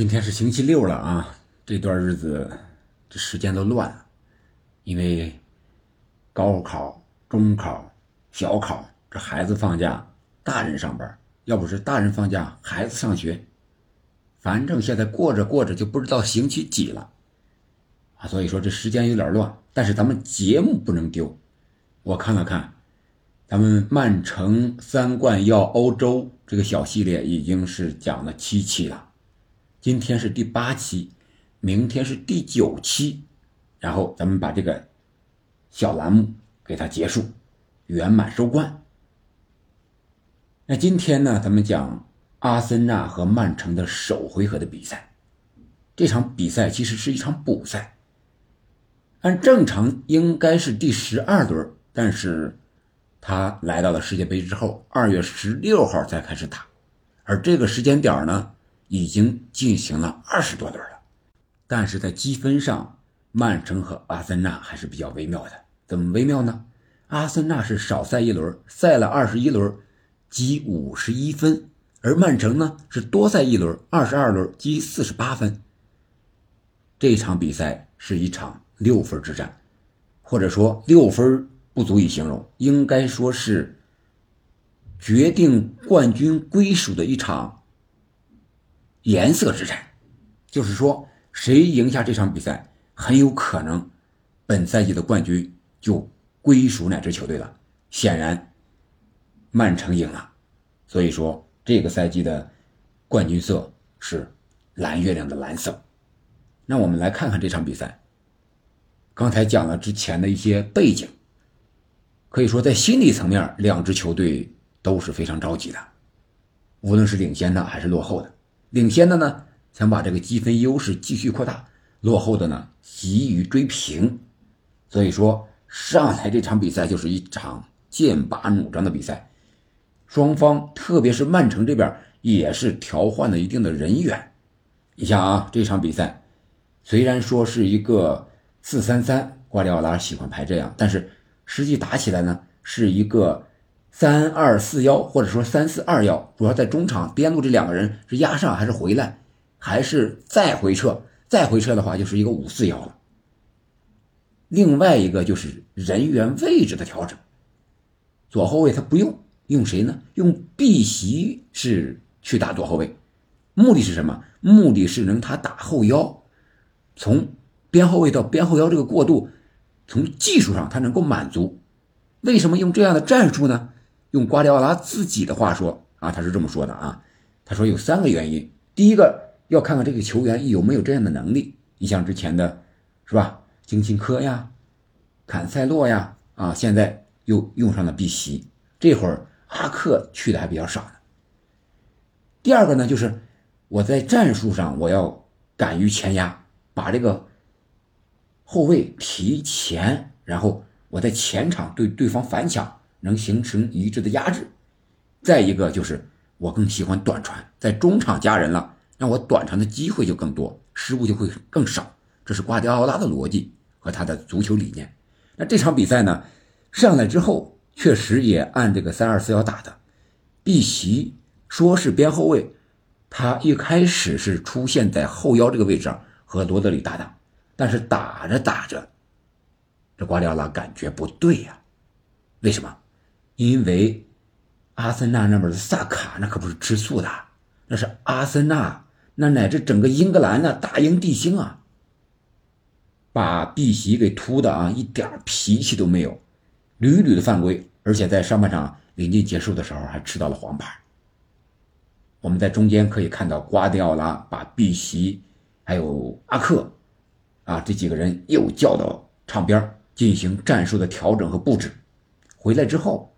今天是星期六了啊，这段日子这时间都乱，因为高考、中考、小考，这孩子放假，大人上班，要不是大人放假，孩子上学，反正现在过着过着就不知道星期几了啊，所以说这时间有点乱，但是咱们节目不能丢。我看了看，咱们曼城三冠耀欧洲这个小系列已经是讲了七期了。今天是第八期，明天是第九期，然后咱们把这个小栏目给它结束，圆满收官。那今天呢，咱们讲阿森纳和曼城的首回合的比赛。这场比赛其实是一场补赛，按正常应该是第十二轮，但是他来到了世界杯之后，二月十六号才开始打，而这个时间点呢？已经进行了二十多轮了，但是在积分上，曼城和阿森纳还是比较微妙的。怎么微妙呢？阿森纳是少赛一轮，赛了二十一轮，积五十一分；而曼城呢是多赛一轮，二十二轮，积四十八分。这场比赛是一场六分之战，或者说六分不足以形容，应该说是决定冠军归属的一场。颜色之战，就是说，谁赢下这场比赛，很有可能本赛季的冠军就归属哪支球队了。显然，曼城赢了，所以说这个赛季的冠军色是蓝月亮的蓝色。那我们来看看这场比赛。刚才讲了之前的一些背景，可以说在心理层面，两支球队都是非常着急的，无论是领先的还是落后的。领先的呢，想把这个积分优势继续扩大；落后的呢，急于追平。所以说，上来这场比赛就是一场剑拔弩张的比赛。双方，特别是曼城这边，也是调换了一定的人员。你像啊，这场比赛虽然说是一个四三三，瓜迪奥拉喜欢排这样，但是实际打起来呢，是一个。三二四幺，或者说三四二幺，主要在中场边路这两个人是压上还是回来，还是再回撤？再回撤的话，就是一个五四幺了。另外一个就是人员位置的调整，左后卫他不用用谁呢？用碧玺是去打左后卫，目的是什么？目的是能他打后腰，从边后卫到边后腰这个过渡，从技术上他能够满足。为什么用这样的战术呢？用瓜迪奥拉自己的话说啊，他是这么说的啊，他说有三个原因，第一个要看看这个球员有没有这样的能力。你像之前的，是吧？金琴科呀，坎塞洛呀，啊，现在又用上了碧玺，这会儿阿克去的还比较少呢。第二个呢，就是我在战术上我要敢于前压，把这个后卫提前，然后我在前场对对方反抢。能形成一致的压制，再一个就是我更喜欢短传，在中场加人了，让我短传的机会就更多，失误就会更少。这是瓜迪奥拉的逻辑和他的足球理念。那这场比赛呢，上来之后确实也按这个三二四幺打的。碧玺说是边后卫，他一开始是出现在后腰这个位置和罗德里搭档，但是打着打着，这瓜迪奥拉感觉不对呀，为什么？因为阿森纳那边的萨卡那可不是吃素的，那是阿森纳，那乃至整个英格兰的大英帝星啊，把碧玺给突的啊，一点脾气都没有，屡屡的犯规，而且在上半场临近结束的时候还吃到了黄牌。我们在中间可以看到瓜迪奥拉把碧玺还有阿克啊这几个人又叫到场边进行战术的调整和布置，回来之后。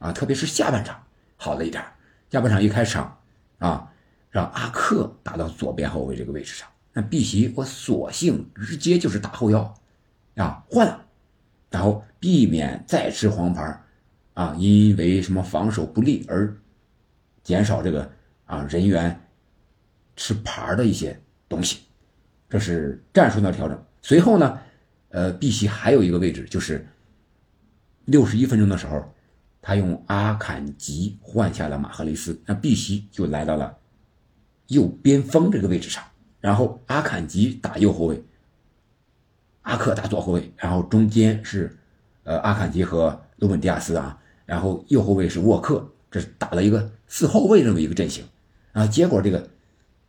啊，特别是下半场好了一点，下半场一开场，啊，让阿克打到左边后卫这个位置上，那碧玺我索性直接就是打后腰，啊换了，然后避免再吃黄牌，啊，因为什么防守不利而减少这个啊人员吃牌的一些东西，这是战术的调整。随后呢，呃，碧玺还有一个位置就是六十一分钟的时候。他用阿坎吉换下了马赫雷斯，那碧玺就来到了右边锋这个位置上。然后阿坎吉打右后卫，阿克打左后卫，然后中间是呃阿坎吉和鲁本迪亚斯啊，然后右后卫是沃克，这是打了一个四后卫这么一个阵型啊。结果这个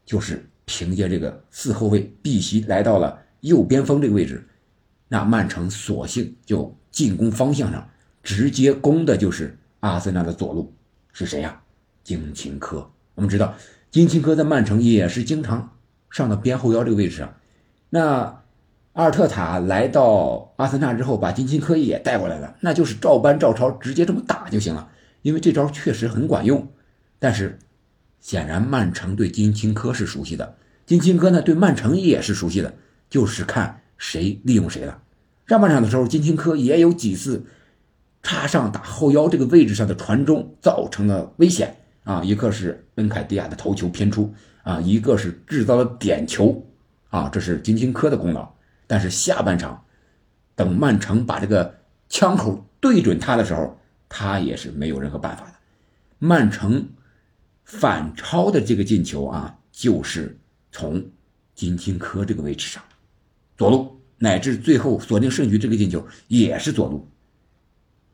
就是凭借这个四后卫碧玺来到了右边锋这个位置，那曼城索性就进攻方向上直接攻的就是阿森纳的左路是谁呀？金琴科。我们知道金琴科在曼城也是经常上到边后腰这个位置上，那。阿尔特塔来到阿森纳之后，把金琴科也带过来了，那就是照搬照抄，直接这么打就行了。因为这招确实很管用。但是，显然曼城对金琴科是熟悉的，金琴科呢对曼城也是熟悉的，就是看谁利用谁了。上半场的时候，金琴科也有几次插上打后腰这个位置上的传中，造成了危险啊！一个是恩凯迪亚的头球偏出啊，一个是制造了点球啊，这是金琴科的功劳。但是下半场，等曼城把这个枪口对准他的时候，他也是没有任何办法的。曼城反超的这个进球啊，就是从金琴科这个位置上，左路乃至最后锁定胜局这个进球也是左路。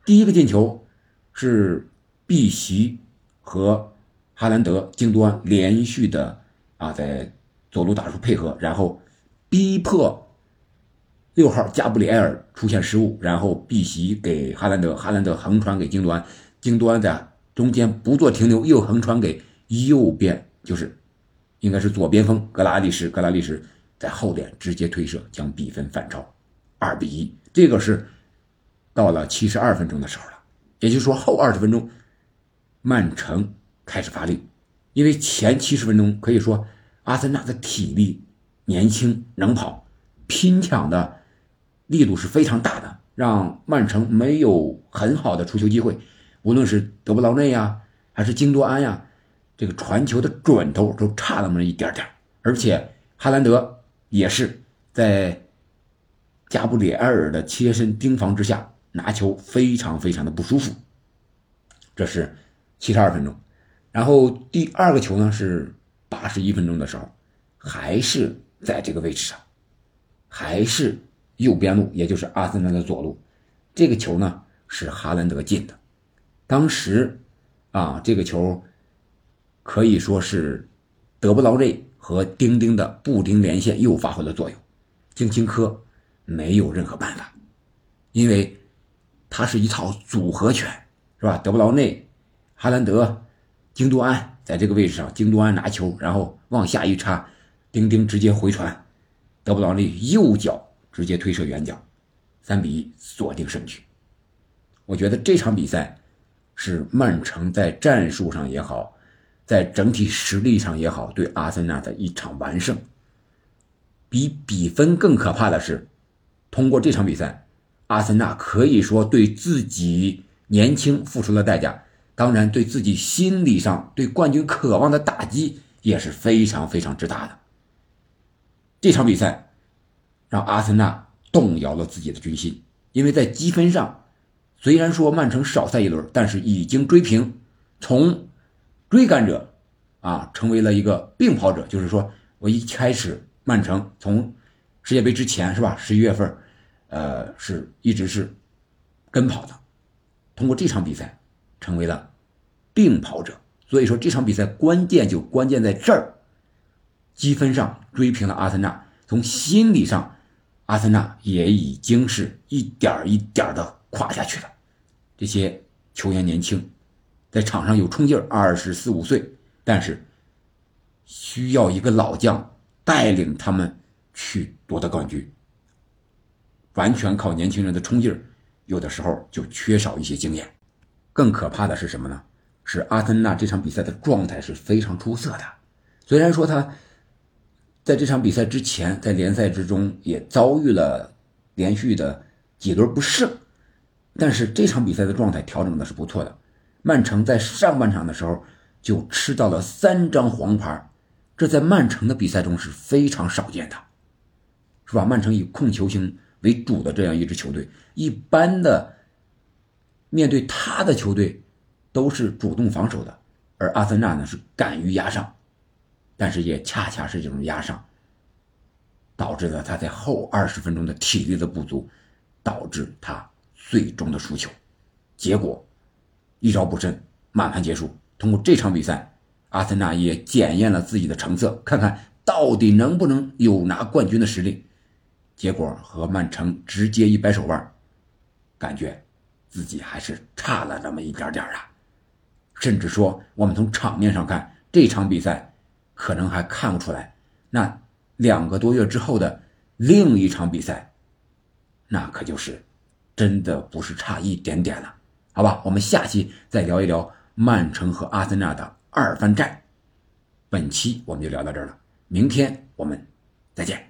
第一个进球是碧玺和哈兰德、京多安连续的啊在左路打出配合，然后逼迫。六号加布里埃尔出现失误，然后碧玺给哈兰德，哈兰德横传给京多安，京多安在中间不做停留，又横传给右边，就是应该是左边锋格拉利什，格拉利什在后点直接推射，将比分反超，二比一。这个是到了七十二分钟的时候了，也就是说后二十分钟，曼城开始发力，因为前七十分钟可以说阿森纳的体力年轻，能跑，拼抢的。力度是非常大的，让曼城没有很好的出球机会。无论是德布劳内呀，还是京多安呀，这个传球的准头都差那么一点点。而且哈兰德也是在加布里埃尔的切身盯防之下拿球非常非常的不舒服。这是七十二分钟，然后第二个球呢是八十一分钟的时候，还是在这个位置上，还是。右边路，也就是阿森纳的左路，这个球呢是哈兰德进的。当时，啊，这个球可以说是德布劳内和丁丁的布丁连线又发挥了作用。金琴科没有任何办法，因为它是一套组合拳，是吧？德布劳内、哈兰德、京多安在这个位置上，京多安拿球，然后往下一插，丁丁直接回传，德布劳内右脚。直接推射远角，三比一锁定胜局。我觉得这场比赛是曼城在战术上也好，在整体实力上也好，对阿森纳的一场完胜。比比分更可怕的是，通过这场比赛，阿森纳可以说对自己年轻付出了代价，当然对自己心理上对冠军渴望的打击也是非常非常之大的。这场比赛。让阿森纳动摇了自己的军心，因为在积分上，虽然说曼城少赛一轮，但是已经追平，从追赶者啊成为了一个并跑者。就是说我一开始曼城从世界杯之前是吧，十一月份，呃，是一直是跟跑的，通过这场比赛成为了并跑者。所以说这场比赛关键就关键在这儿，积分上追平了阿森纳，从心理上。阿森纳也已经是一点一点的垮下去了。这些球员年轻，在场上有冲劲儿，二十四五岁，但是需要一个老将带领他们去夺得冠军。完全靠年轻人的冲劲儿，有的时候就缺少一些经验。更可怕的是什么呢？是阿森纳这场比赛的状态是非常出色的，虽然说他。在这场比赛之前，在联赛之中也遭遇了连续的几轮不胜，但是这场比赛的状态调整的是不错的。曼城在上半场的时候就吃到了三张黄牌，这在曼城的比赛中是非常少见的，是吧？曼城以控球型为主的这样一支球队，一般的面对他的球队都是主动防守的，而阿森纳呢是敢于压上。但是也恰恰是这种压上，导致了他在后二十分钟的体力的不足，导致他最终的输球。结果一招不慎，满盘结束。通过这场比赛，阿森纳也检验了自己的成色，看看到底能不能有拿冠军的实力。结果和曼城直接一掰手腕，感觉自己还是差了那么一点点啊。甚至说，我们从场面上看，这场比赛可能还看不出来。那两个多月之后的另一场比赛，那可就是真的不是差一点点了。好吧，我们下期再聊一聊曼城和阿森纳的二番战。本期我们就聊到这儿了，明天我们再见。